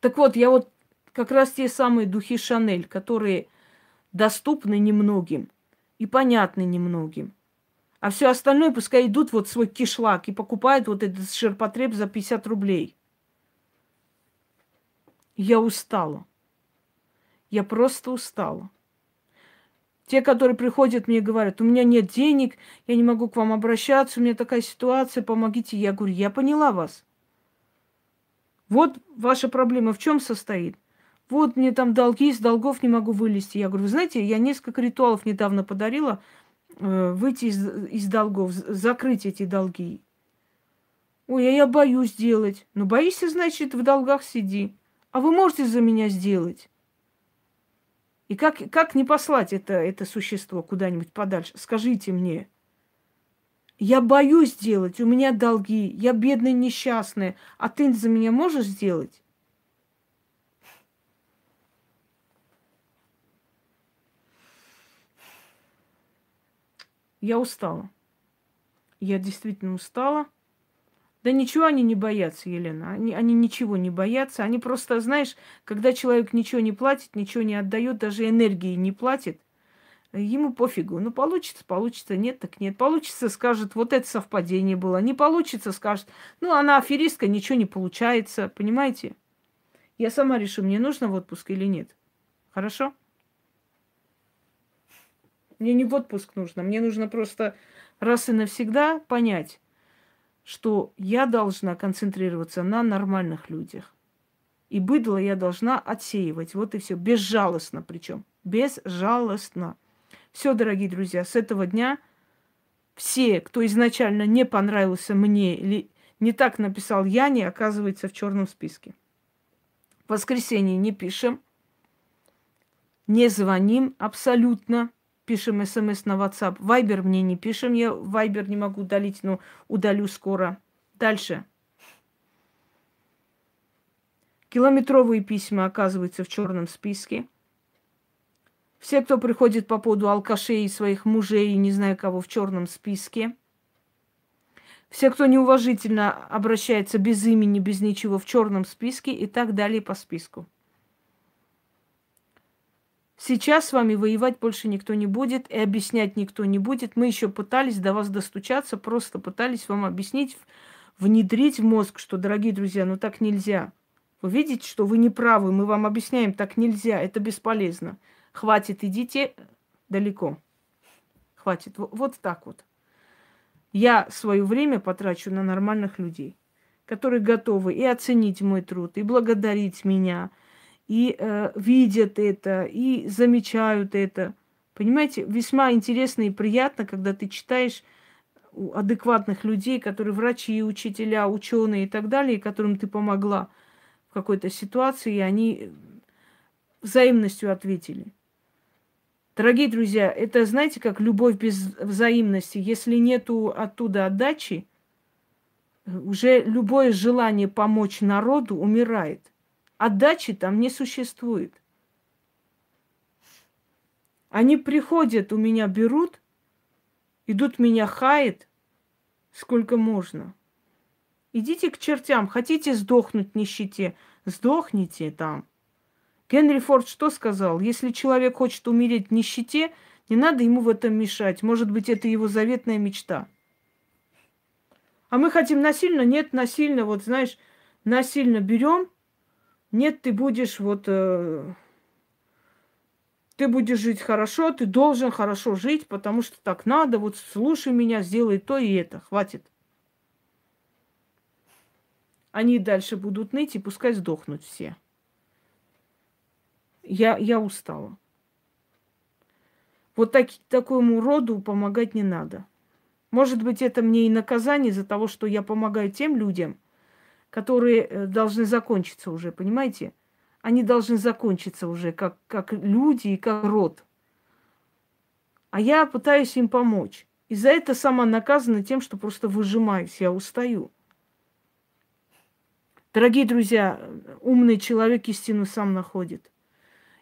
Так вот, я вот как раз те самые духи Шанель, которые доступны немногим и понятны немногим. А все остальное пускай идут вот свой кишлак и покупают вот этот ширпотреб за 50 рублей. Я устала. Я просто устала. Те, которые приходят мне говорят, у меня нет денег, я не могу к вам обращаться, у меня такая ситуация, помогите. Я говорю, я поняла вас. Вот ваша проблема в чем состоит? Вот мне там долги, из долгов не могу вылезти. Я говорю, вы знаете, я несколько ритуалов недавно подарила, э, выйти из, из долгов, закрыть эти долги. Ой, а я боюсь делать. Ну, боишься, значит, в долгах сиди. А вы можете за меня сделать? И как, как не послать это, это существо куда-нибудь подальше? Скажите мне. Я боюсь сделать, у меня долги, я бедная, несчастная, а ты за меня можешь сделать? Я устала. Я действительно устала. Да ничего они не боятся, Елена. Они, они ничего не боятся. Они просто, знаешь, когда человек ничего не платит, ничего не отдает, даже энергии не платит, ему пофигу. Ну, получится, получится, нет, так нет. Получится, скажет, вот это совпадение было. Не получится, скажет, ну, она аферистка, ничего не получается, понимаете? Я сама решу, мне нужно в отпуск или нет. Хорошо? Мне не в отпуск нужно, мне нужно просто раз и навсегда понять, что я должна концентрироваться на нормальных людях. И быдло я должна отсеивать. Вот и все. Безжалостно причем. Безжалостно. Все, дорогие друзья, с этого дня все, кто изначально не понравился мне или не так написал Яне, оказывается в черном списке. В воскресенье не пишем, не звоним абсолютно пишем смс на WhatsApp. Вайбер мне не пишем. Я Вайбер не могу удалить, но удалю скоро. Дальше. Километровые письма оказываются в черном списке. Все, кто приходит по поводу алкашей и своих мужей, не знаю кого, в черном списке. Все, кто неуважительно обращается без имени, без ничего, в черном списке и так далее по списку. Сейчас с вами воевать больше никто не будет и объяснять никто не будет. Мы еще пытались до вас достучаться, просто пытались вам объяснить, внедрить в мозг, что, дорогие друзья, ну так нельзя. Вы видите, что вы не правы, мы вам объясняем, так нельзя, это бесполезно. Хватит, идите далеко. Хватит. Вот так вот. Я свое время потрачу на нормальных людей, которые готовы и оценить мой труд, и благодарить меня, и э, видят это, и замечают это. Понимаете, весьма интересно и приятно, когда ты читаешь у адекватных людей, которые врачи, учителя, ученые и так далее, которым ты помогла в какой-то ситуации, и они взаимностью ответили. Дорогие друзья, это знаете, как любовь без взаимности. Если нету оттуда отдачи, уже любое желание помочь народу умирает. Отдачи там не существует. Они приходят, у меня берут, идут меня хаять, сколько можно. Идите к чертям, хотите сдохнуть в нищете, сдохните там. Генри Форд что сказал? Если человек хочет умереть в нищете, не надо ему в этом мешать. Может быть, это его заветная мечта. А мы хотим насильно? Нет, насильно. Вот знаешь, насильно берем. Нет, ты будешь вот... Э, ты будешь жить хорошо, ты должен хорошо жить, потому что так надо. Вот слушай меня, сделай то и это. Хватит. Они дальше будут ныть и пускай сдохнут все. Я, я устала. Вот так, такому роду помогать не надо. Может быть, это мне и наказание за того, что я помогаю тем людям, которые э, должны закончиться уже, понимаете? Они должны закончиться уже как, как люди и как род. А я пытаюсь им помочь. И за это сама наказана тем, что просто выжимаюсь, я устаю. Дорогие друзья, умный человек истину сам находит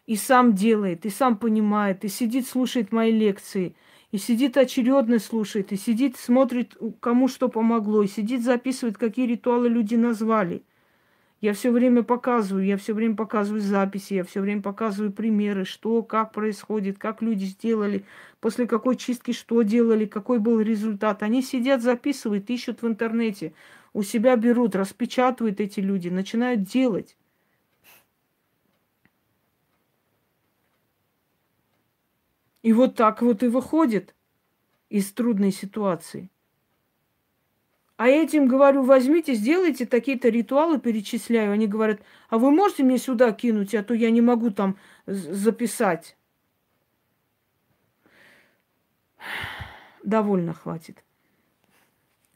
и сам делает, и сам понимает, и сидит, слушает мои лекции, и сидит очередно слушает, и сидит, смотрит, кому что помогло, и сидит, записывает, какие ритуалы люди назвали. Я все время показываю, я все время показываю записи, я все время показываю примеры, что, как происходит, как люди сделали, после какой чистки что делали, какой был результат. Они сидят, записывают, ищут в интернете, у себя берут, распечатывают эти люди, начинают делать. И вот так вот и выходит из трудной ситуации. А этим говорю, возьмите, сделайте такие-то ритуалы, перечисляю. Они говорят, а вы можете мне сюда кинуть, а то я не могу там записать. Довольно хватит.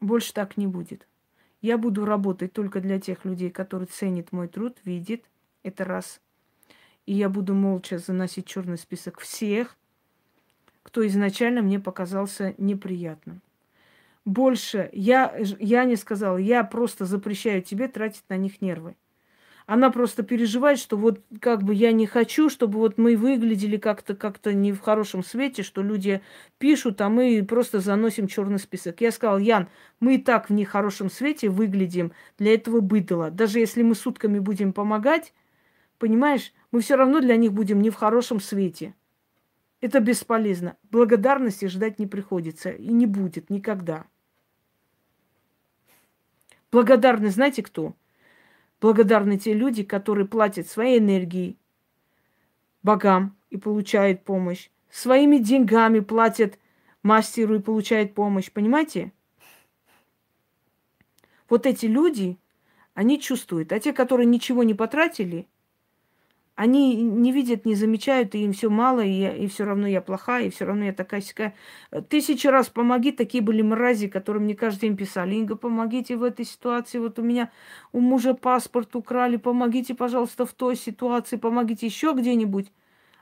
Больше так не будет. Я буду работать только для тех людей, которые ценят мой труд, видят. Это раз. И я буду молча заносить черный список всех, кто изначально мне показался неприятным. Больше я, я не сказала, я просто запрещаю тебе тратить на них нервы. Она просто переживает, что вот как бы я не хочу, чтобы вот мы выглядели как-то как-то не в хорошем свете, что люди пишут, а мы просто заносим черный список. Я сказала, Ян, мы и так в нехорошем свете выглядим для этого быдла. Даже если мы сутками будем помогать, понимаешь, мы все равно для них будем не в хорошем свете. Это бесполезно. Благодарности ждать не приходится и не будет никогда. Благодарны знаете кто? Благодарны те люди, которые платят своей энергией богам и получают помощь. Своими деньгами платят мастеру и получают помощь. Понимаете? Вот эти люди, они чувствуют. А те, которые ничего не потратили, они не видят, не замечают, и им все мало, и, и все равно я плохая, и все равно я такая сякая. Тысячу раз помоги, такие были мрази, которые мне каждый день писали. Инга, помогите в этой ситуации, вот у меня у мужа паспорт украли, помогите, пожалуйста, в той ситуации, помогите еще где-нибудь.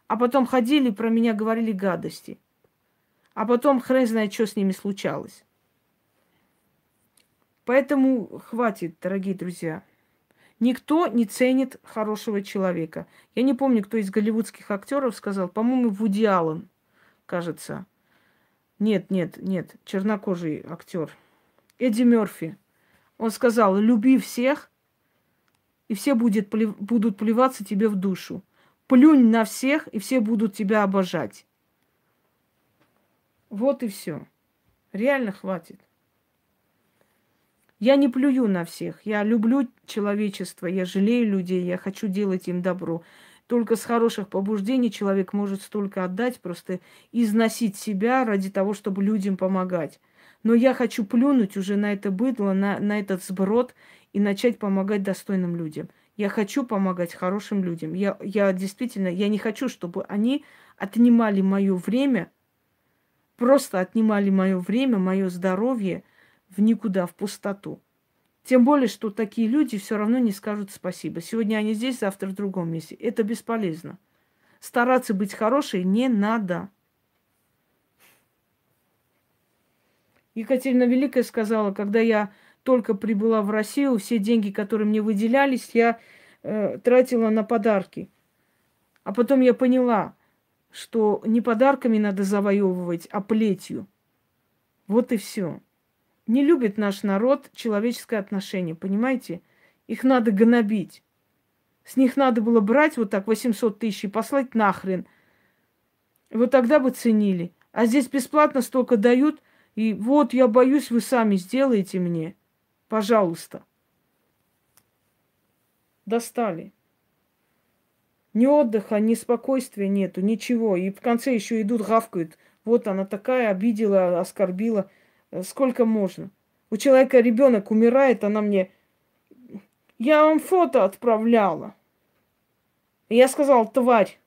А потом ходили, про меня говорили гадости. А потом хрен знает, что с ними случалось. Поэтому хватит, дорогие друзья. Никто не ценит хорошего человека. Я не помню, кто из голливудских актеров сказал, по-моему, Вуди Аллен, кажется. Нет, нет, нет, чернокожий актер. Эдди Мерфи. Он сказал, люби всех, и все будет, будут плеваться тебе в душу. Плюнь на всех, и все будут тебя обожать. Вот и все. Реально хватит. Я не плюю на всех. Я люблю человечество, я жалею людей, я хочу делать им добро. Только с хороших побуждений человек может столько отдать, просто износить себя ради того, чтобы людям помогать. Но я хочу плюнуть уже на это быдло, на, на этот сброд и начать помогать достойным людям. Я хочу помогать хорошим людям. Я, я действительно, я не хочу, чтобы они отнимали мое время, просто отнимали мое время, мое здоровье – в никуда, в пустоту. Тем более, что такие люди все равно не скажут спасибо. Сегодня они здесь, завтра в другом месте. Это бесполезно. Стараться быть хорошей не надо. Екатерина Великая сказала, когда я только прибыла в Россию, все деньги, которые мне выделялись, я э, тратила на подарки. А потом я поняла, что не подарками надо завоевывать, а плетью. Вот и все. Не любит наш народ человеческое отношение, понимаете? Их надо гнобить. С них надо было брать вот так 800 тысяч и послать нахрен. Вот тогда бы ценили. А здесь бесплатно столько дают, и вот я боюсь, вы сами сделаете мне. Пожалуйста. Достали. Ни отдыха, ни спокойствия нету, ничего. И в конце еще идут, гавкают. Вот она такая, обидела, оскорбила. Сколько можно? У человека ребенок умирает, она мне... Я вам фото отправляла. И я сказал, тварь.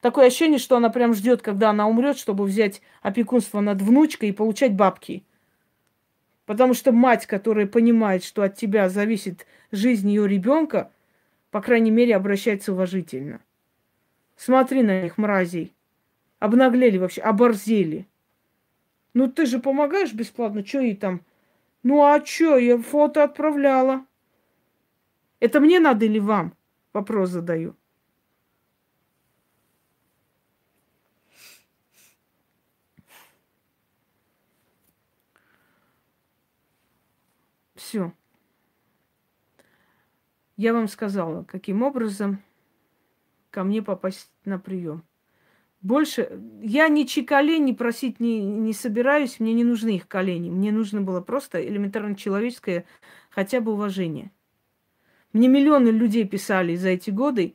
Такое ощущение, что она прям ждет, когда она умрет, чтобы взять опекунство над внучкой и получать бабки. Потому что мать, которая понимает, что от тебя зависит жизнь ее ребенка, по крайней мере, обращается уважительно. Смотри на них, мразей. Обнаглели вообще, оборзели. Ну ты же помогаешь бесплатно, что ей там? Ну а что, я фото отправляла. Это мне надо или вам? Вопрос задаю. Все. Я вам сказала, каким образом ко мне попасть на прием. Больше я ничьи колени просить не, не собираюсь, мне не нужны их колени. Мне нужно было просто элементарно человеческое хотя бы уважение. Мне миллионы людей писали за эти годы,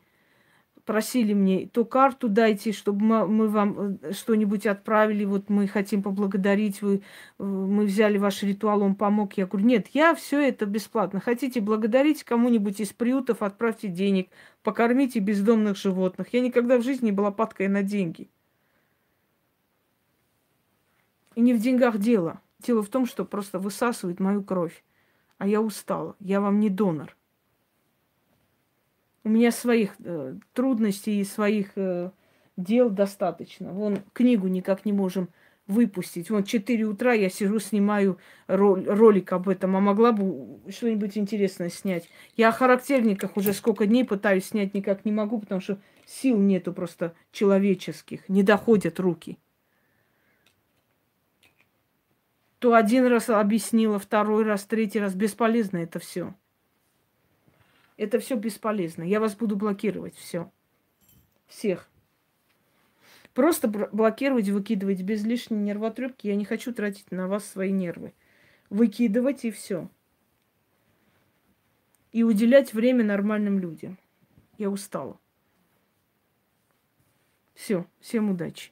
просили мне, то карту дайте, чтобы мы, вам э, что-нибудь отправили, вот мы хотим поблагодарить, вы, э, мы взяли ваш ритуал, он помог. Я говорю, нет, я все это бесплатно. Хотите благодарить кому-нибудь из приютов, отправьте денег, покормите бездомных животных. Я никогда в жизни не была падкой на деньги. И не в деньгах дело. Дело в том, что просто высасывает мою кровь. А я устала. Я вам не донор. У меня своих э, трудностей и своих э, дел достаточно. Вон книгу никак не можем выпустить. Вон 4 утра я сижу, снимаю роль, ролик об этом, а могла бы что-нибудь интересное снять. Я о характерниках уже сколько дней пытаюсь снять, никак не могу, потому что сил нету просто человеческих, не доходят руки. То один раз объяснила, второй раз, третий раз. Бесполезно это все. Это все бесполезно. Я вас буду блокировать. Все. Всех. Просто блокировать, выкидывать без лишней нервотрепки. Я не хочу тратить на вас свои нервы. Выкидывать и все. И уделять время нормальным людям. Я устала. Все. Всем удачи.